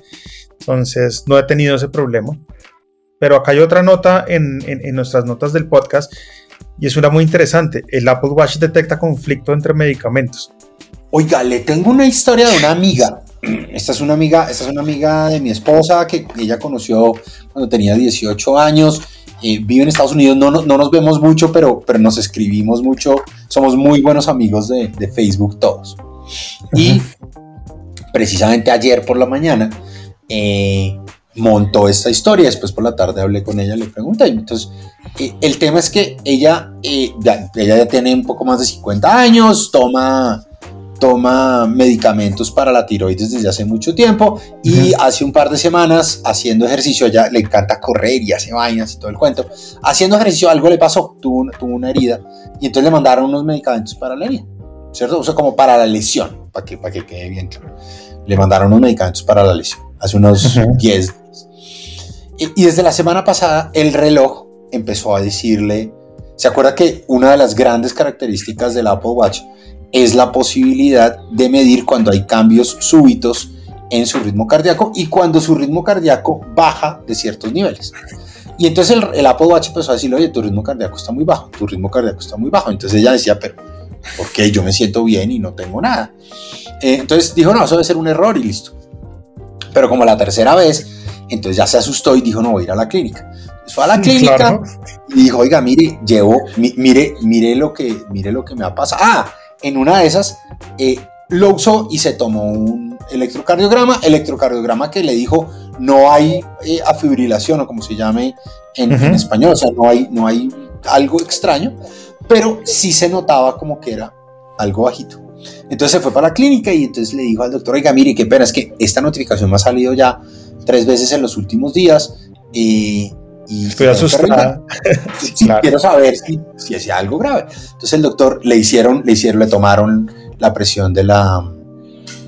Entonces no he tenido ese problema. Pero acá hay otra nota en, en nuestras notas del podcast y es una muy interesante. El Apple Watch detecta conflicto entre medicamentos. Oiga, le tengo una historia de una amiga. Esta es una amiga, esta es una amiga de mi esposa que ella conoció cuando tenía 18 años. Eh, vive en Estados Unidos, no, no, nos vemos mucho, pero, pero nos escribimos mucho. Somos muy buenos amigos de, de Facebook todos. Y precisamente ayer por la mañana eh, montó esta historia. Después por la tarde hablé con ella, le pregunté. Entonces, eh, el tema es que ella, ya, ella ya tiene un poco más de 50 años, toma toma medicamentos para la tiroides desde hace mucho tiempo y hace un par de semanas haciendo ejercicio, ella le encanta correr y hace vainas y todo el cuento, haciendo ejercicio algo le pasó, tuvo, tuvo una herida y entonces le mandaron unos medicamentos para la herida, ¿cierto? O sea, como para la lesión, para que, para que quede bien claro. Le mandaron unos medicamentos para la lesión, hace unos 10 días. Y, y desde la semana pasada el reloj empezó a decirle, ¿se acuerda que una de las grandes características del Apple Watch es la posibilidad de medir cuando hay cambios súbitos en su ritmo cardíaco y cuando su ritmo cardíaco baja de ciertos niveles. Y entonces el, Apple Watch empezó a decirle, oye, tu ritmo cardíaco está muy bajo, tu ritmo cardíaco está muy bajo. Entonces ella decía, pero ¿por qué yo me siento bien y no tengo nada? Eh, entonces dijo, no, eso debe ser un error y listo. Pero como la tercera vez, entonces ya se asustó y dijo, no, voy a ir a la clínica. fue a la clínica y dijo, oiga, mire, llevo, mire, mire lo que, mire lo que me ha pasado. Ah, en una de esas eh, lo usó y se tomó un electrocardiograma, electrocardiograma que le dijo no hay eh, afibrilación o como se llame en, español, o sea, no hay, no hay algo extraño, pero sí se notaba como que era algo bajito. Entonces se fue para la clínica y entonces le dijo al doctor, oiga, mire, qué pena, es que esta notificación me ha salido ya tres veces en los últimos días. y Estoy asustada. Quiero saber si, si es algo grave. Entonces el doctor le hicieron, le hicieron, le tomaron la presión de la,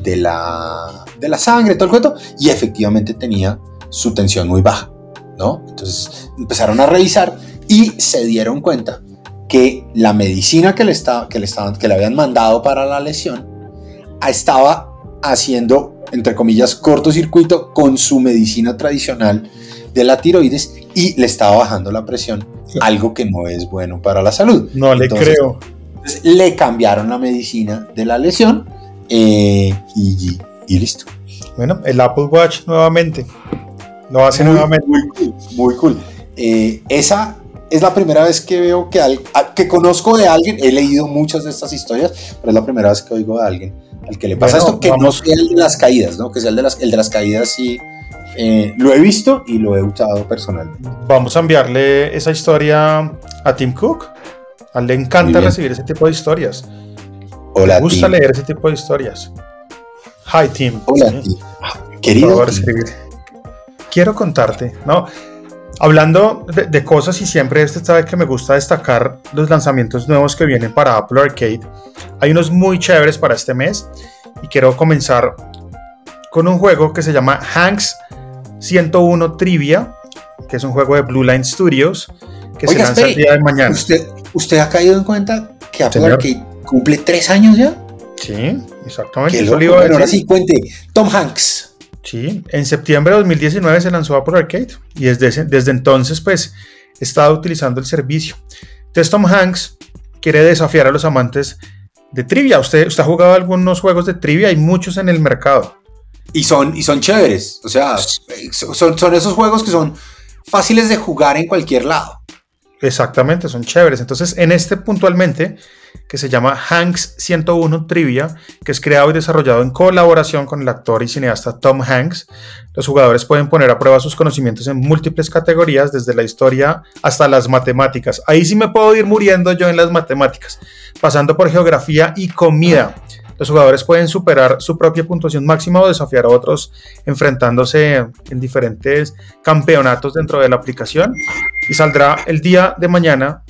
de la, de la sangre, todo el cuento, y efectivamente tenía su tensión muy baja, ¿no? Entonces empezaron a revisar y se dieron cuenta que la medicina que le, estaba, que le, estaban, que le habían mandado para la lesión estaba haciendo, entre comillas, cortocircuito con su medicina tradicional de la tiroides y le estaba bajando la presión, algo que no es bueno para la salud. No le creo. le cambiaron la medicina de la lesión eh, y, listo. Bueno, el Apple Watch nuevamente. Lo hace nuevamente. Muy cool. Muy cool. Eh, esa es la primera vez que veo que, al, que conozco de alguien, he leído muchas de estas historias, pero es la primera vez que oigo de alguien al que le pasa esto, que no sea el de las caídas, ¿no? Que sea el de las, el de las caídas sí eh, lo he visto y lo he usado personalmente. Vamos a enviarle esa historia a Tim Cook. A él le encanta recibir ese tipo de historias. Hola, Le gusta leer ese tipo de historias. Hi, Tim. Hola, Tim. Querido. Quiero contarte, ¿no? Hablando de, cosas y siempre este sabe que me gusta destacar los lanzamientos nuevos que vienen para Apple Arcade. Hay unos muy chéveres para este mes y quiero comenzar con un juego que se llama Hanks 101 Trivia, que es un juego de Blue Line Studios, que se lanza el día de mañana. ¿Usted, ¿Usted ha caído en cuenta que Apple Arcade cumple tres años ya? Sí, exactamente. ahora sí, cuente. Tom Hanks. Sí, en septiembre de 2019 se lanzó Apple Arcade y desde, desde entonces pues he estado utilizando el servicio. Entonces Tom Hanks quiere desafiar a los amantes de trivia. ¿Usted, usted ha jugado algunos juegos de trivia? Hay muchos en el mercado. Y son, y son chéveres. O sea, son, son esos juegos que son fáciles de jugar en cualquier lado. Exactamente, son chéveres. Entonces, en este puntualmente, que se llama Hanks 101 Trivia, que es creado y desarrollado en colaboración con el actor y cineasta Tom Hanks, los jugadores pueden poner a prueba sus conocimientos en múltiples categorías, desde la historia hasta las matemáticas. Ahí sí me puedo ir muriendo yo en las matemáticas, pasando por geografía y comida. Los jugadores pueden superar su propia puntuación máxima o desafiar a otros enfrentándose en diferentes campeonatos dentro de la aplicación y saldrá el día de mañana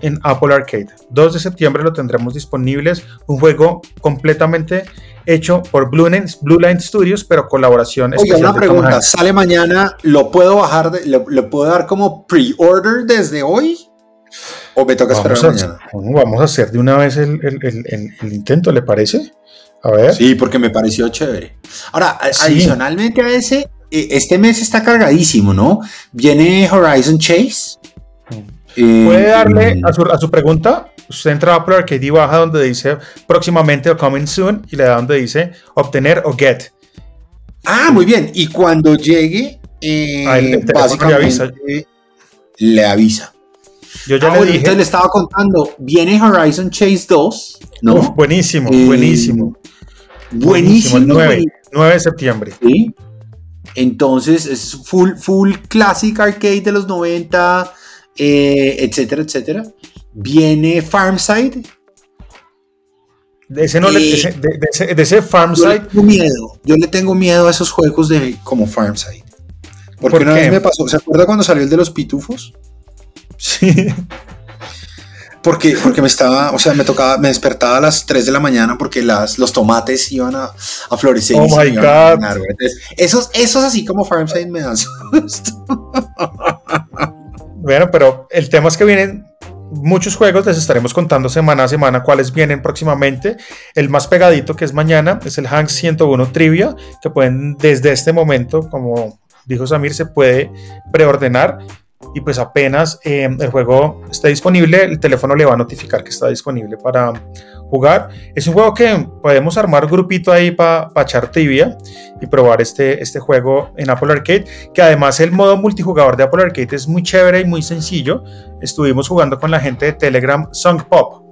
en Apple Arcade. 2 de septiembre lo tendremos disponibles, un juego completamente hecho por Blue Line, Blue Line Studios, pero colaboración Oiga, una pregunta, ¿sale mañana? ¿Lo puedo bajar? ¿Le, puedo dar como pre-order desde hoy? ¿O me toca esperar mañana? Vamos a hacer de una vez el, el, intento, ¿le parece? A ver. Sí, porque me pareció chévere. Ahora, adicionalmente a ese, eh, este mes está cargadísimo, ¿no? Viene Horizon Chase. Puede darle mm. a su, a su pregunta, usted entra a Apple Arcade y baja donde dice próximamente o coming soon y le da donde dice obtener o get. Ah, muy bien. Y cuando llegue, eh, ah, básicamente le avisa. Le avisa. Yo ya ah, le dije. le estaba contando, viene Horizon Chase 2, ¿no? buenísimo, eh, buenísimo. Buenísimo. 9, 9 de septiembre. Sí. Entonces es full, full classic arcade de los 90, eh, etcétera, etcétera. Viene Farmside. De ese, no le, de, ese, de, ese, Farmside. Yo le tengo miedo. Yo le tengo miedo a esos juegos de como Farmside. Porque una vez me pasó. ¿Se acuerda cuando salió el de los pitufos? Sí. Porque, porque me estaba, o sea, me tocaba, me despertaba a las 3 de la mañana porque las, los tomates iban a, a florecer. Oh my God. esos, esos así como Farmside me dan Bueno, pero el tema es que vienen muchos juegos, les estaremos contando semana a semana cuáles vienen próximamente. El más pegadito que es mañana es el Hanks 101 Trivia, que pueden desde este momento, como dijo Samir, se puede preordenar y pues apenas eh, el juego esté disponible, el teléfono le va a notificar que está disponible para jugar. Es un juego que podemos armar un grupito ahí para echar trivia y probar este, este juego en Apple Arcade, que además el modo multijugador de Apple Arcade es muy chévere y muy sencillo. Estuvimos jugando con la gente de Telegram Song Pop,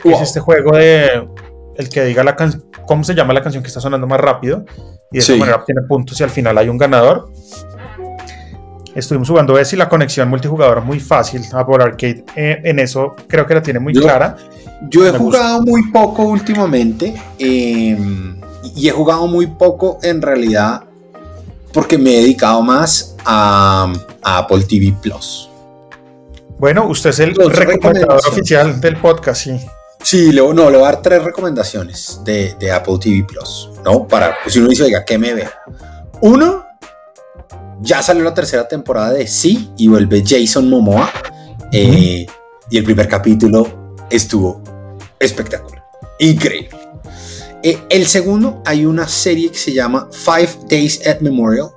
que es este juego de el que diga la cómo se llama la canción que está sonando más rápido y de esa manera obtiene puntos y al final hay un ganador. Estuvimos jugando ese y la conexión multijugador muy fácil. Apple Arcade eh, en eso creo que la tiene muy clara. Yo he jugado muy poco últimamente em, y he jugado muy poco en realidad porque me he dedicado más a, Apple TV Plus. Bueno, usted es el recomendador oficial del podcast, sí. Sí, le, no, le voy a dar tres recomendaciones de, Apple TV Plus, ¿no? Para, pues si uno dice, oiga, ¿qué me veo? Uno, ya salió la tercera temporada de Sí y vuelve Jason Momoa. Eh, y el primer capítulo estuvo espectacular, increíble. Eh, el segundo, hay una serie que se llama Five Days at Memorial,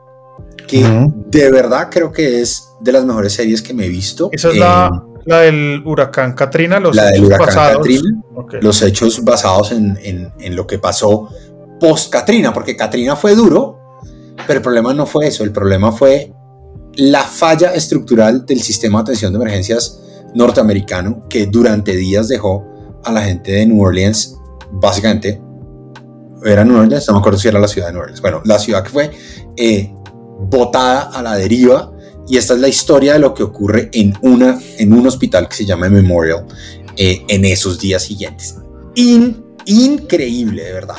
que de verdad creo que es de las mejores series que me he visto. Esa es la, del huracán Katrina, los la hechos basados. los hechos basados en, en, en lo que pasó post Katrina, porque Katrina fue duro, pero el problema no fue eso, el problema fue la falla estructural del sistema de atención de emergencias norteamericano que durante días dejó a la gente de New Orleans, básicamente, era New Orleans, no me acuerdo si era la ciudad de New Orleans, bueno, la ciudad que fue eh, botada a la deriva y esta es la historia de lo que ocurre en, una, en un hospital que se llama Memorial eh, en esos días siguientes. increíble, de verdad,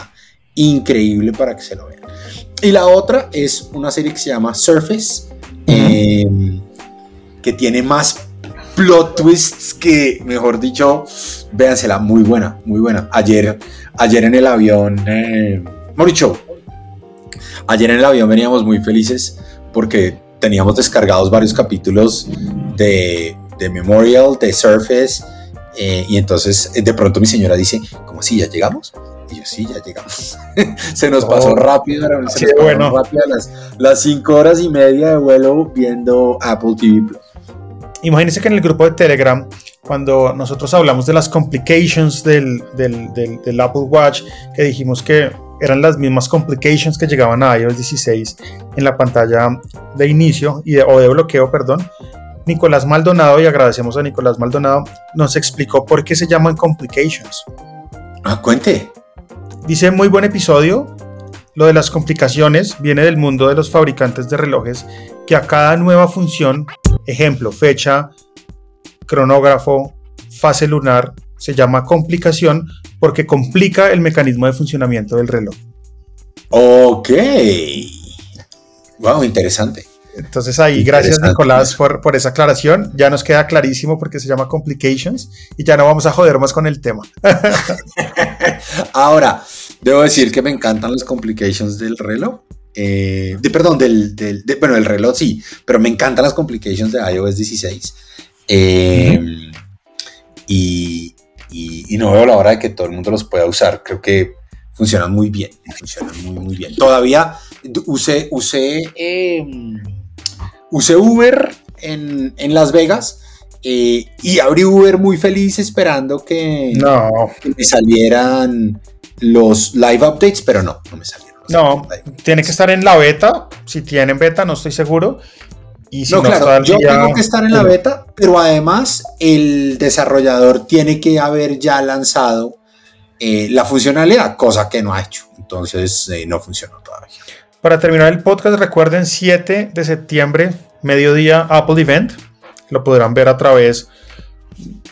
increíble para que se lo vean. Y la otra es una serie que se llama Surface, em, que tiene más plot twists que, mejor dicho, véansela, muy buena, muy buena. Ayer, ayer en el avión, eh, Moricho, ayer en el avión veníamos muy felices porque teníamos descargados varios capítulos de, de Memorial, de Surface, eh, y entonces de pronto mi señora dice, ¿cómo así? ¿Ya llegamos? Y yo, sí, ya llegamos. se nos pasó oh, rápido, se nos bueno. rápido las, las cinco horas y media de vuelo viendo Apple TV Plus. Imagínense que en el grupo de Telegram cuando nosotros hablamos de las complications del, del, del, Apple Watch, que dijimos que eran las mismas complications que llegaban a iOS 16 en la pantalla de inicio y o de bloqueo, perdón. Nicolás Maldonado, y agradecemos a Nicolás Maldonado, nos explicó por qué se llaman complications. Ah, cuente. Dice muy buen episodio. Lo de las complicaciones viene del mundo de los fabricantes de relojes que a cada nueva función, ejemplo, fecha, cronógrafo, fase lunar, se llama complicación porque complica el mecanismo de funcionamiento del reloj. Ok. Wow, interesante. Entonces ahí, gracias Nicolás por, por, esa aclaración. Ya nos queda clarísimo porque se llama Complications y ya no vamos a joder más con el tema. Ahora, debo decir que me encantan las Complications del reloj. Eh, de, perdón, del, del bueno, el reloj sí, pero me encantan las Complications de iOS 16. Eh, y, y, no veo la hora de que todo el mundo los pueda usar. Creo que funcionan muy bien. Funcionan muy, muy bien. Todavía usé, usé, em, usé Uber en, en, Las Vegas eh, y abrí Uber muy feliz esperando que, que, me salieran los live updates, pero no, no me salieron. No, tiene que estar en la beta. Si tienen beta, no estoy seguro no, claro, yo tengo que estar en la beta, pero además el desarrollador tiene que haber ya lanzado eh, la funcionalidad, cosa que no ha hecho. Entonces eh, no funcionó todavía. Para terminar el podcast, recuerden 7 de septiembre, mediodía Apple Event. Lo podrán ver a través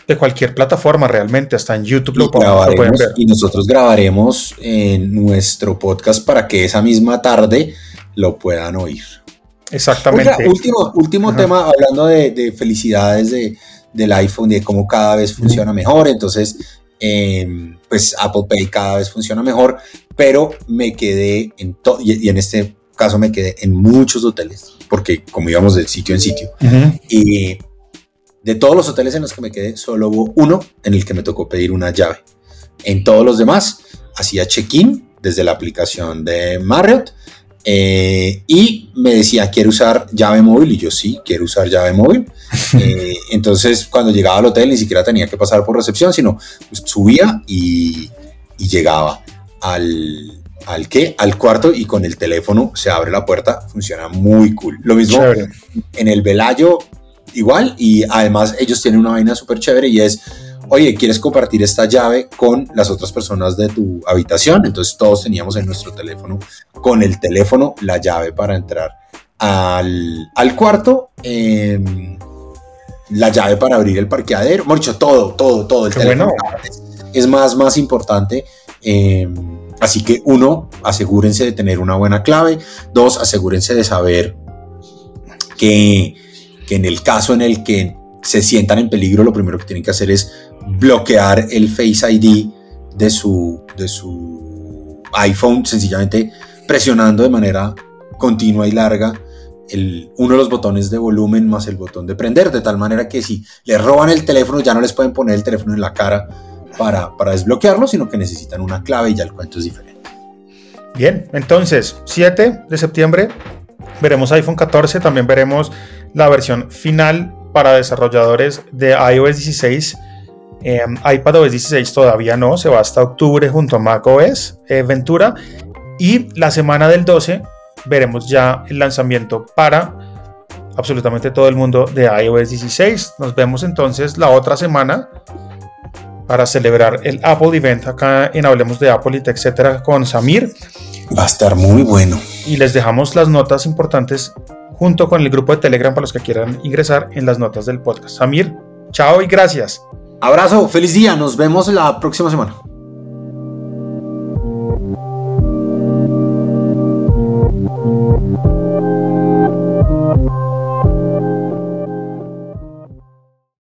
de cualquier plataforma realmente, hasta en YouTube lo, pueden ver. Y nosotros grabaremos en nuestro podcast para que esa misma tarde lo puedan oír. Exactamente. último último tema, hablando de, felicidades de, del iPhone, de cómo cada vez funciona mejor. Entonces, em, pues Apple Pay cada vez funciona mejor, pero me quedé en todo, y, en este caso me quedé en muchos hoteles, porque como íbamos de sitio en sitio, y de todos los hoteles en los que me quedé, solo hubo uno en el que me tocó pedir una llave. En todos los demás, hacía check-in desde la aplicación de Marriott eh, y me decía, ¿quiere usar llave móvil? Y yo sí, quiero usar llave móvil. Eh, entonces, cuando llegaba al hotel, ni siquiera tenía que pasar por recepción, sino pues, subía y, llegaba al, al qué? Al cuarto y con el teléfono se abre la puerta, funciona muy cool. Lo mismo en el Velayo, igual, y además ellos tienen una vaina súper chévere y es oye, ¿quieres compartir esta llave con las otras personas de tu habitación? Entonces todos teníamos en nuestro teléfono, con el teléfono, la llave para entrar al, cuarto, em, la llave para abrir el parqueadero, hemos todo, todo, todo, el teléfono es más, más importante. Em, así que uno, asegúrense de tener una buena clave. Dos, asegúrense de saber que, que en el caso en el que se sientan en peligro, lo primero que tienen que hacer es bloquear el Face ID de su, de su iPhone, sencillamente presionando de manera continua y larga el, uno de los botones de volumen más el botón de prender, de tal manera que si le roban el teléfono ya no les pueden poner el teléfono en la cara para, para desbloquearlo, sino que necesitan una clave y ya el cuento es diferente. Bien, entonces 7 de septiembre veremos iPhone 14, también veremos la versión final para desarrolladores de iOS 16. Eh, iPadOS 16 todavía no, se va hasta octubre junto a macOS eh, Ventura. Y la semana del 12 veremos ya el lanzamiento para absolutamente todo el mundo de iOS 16. Nos vemos entonces la otra semana para celebrar el Apple Event acá en Hablemos de Apple etcétera con Samir. Va a estar muy bueno. Y les dejamos las notas importantes junto con el grupo de Telegram para los que quieran ingresar en las notas del podcast. Samir, chao y gracias. Abrazo, feliz día, nos vemos la próxima semana.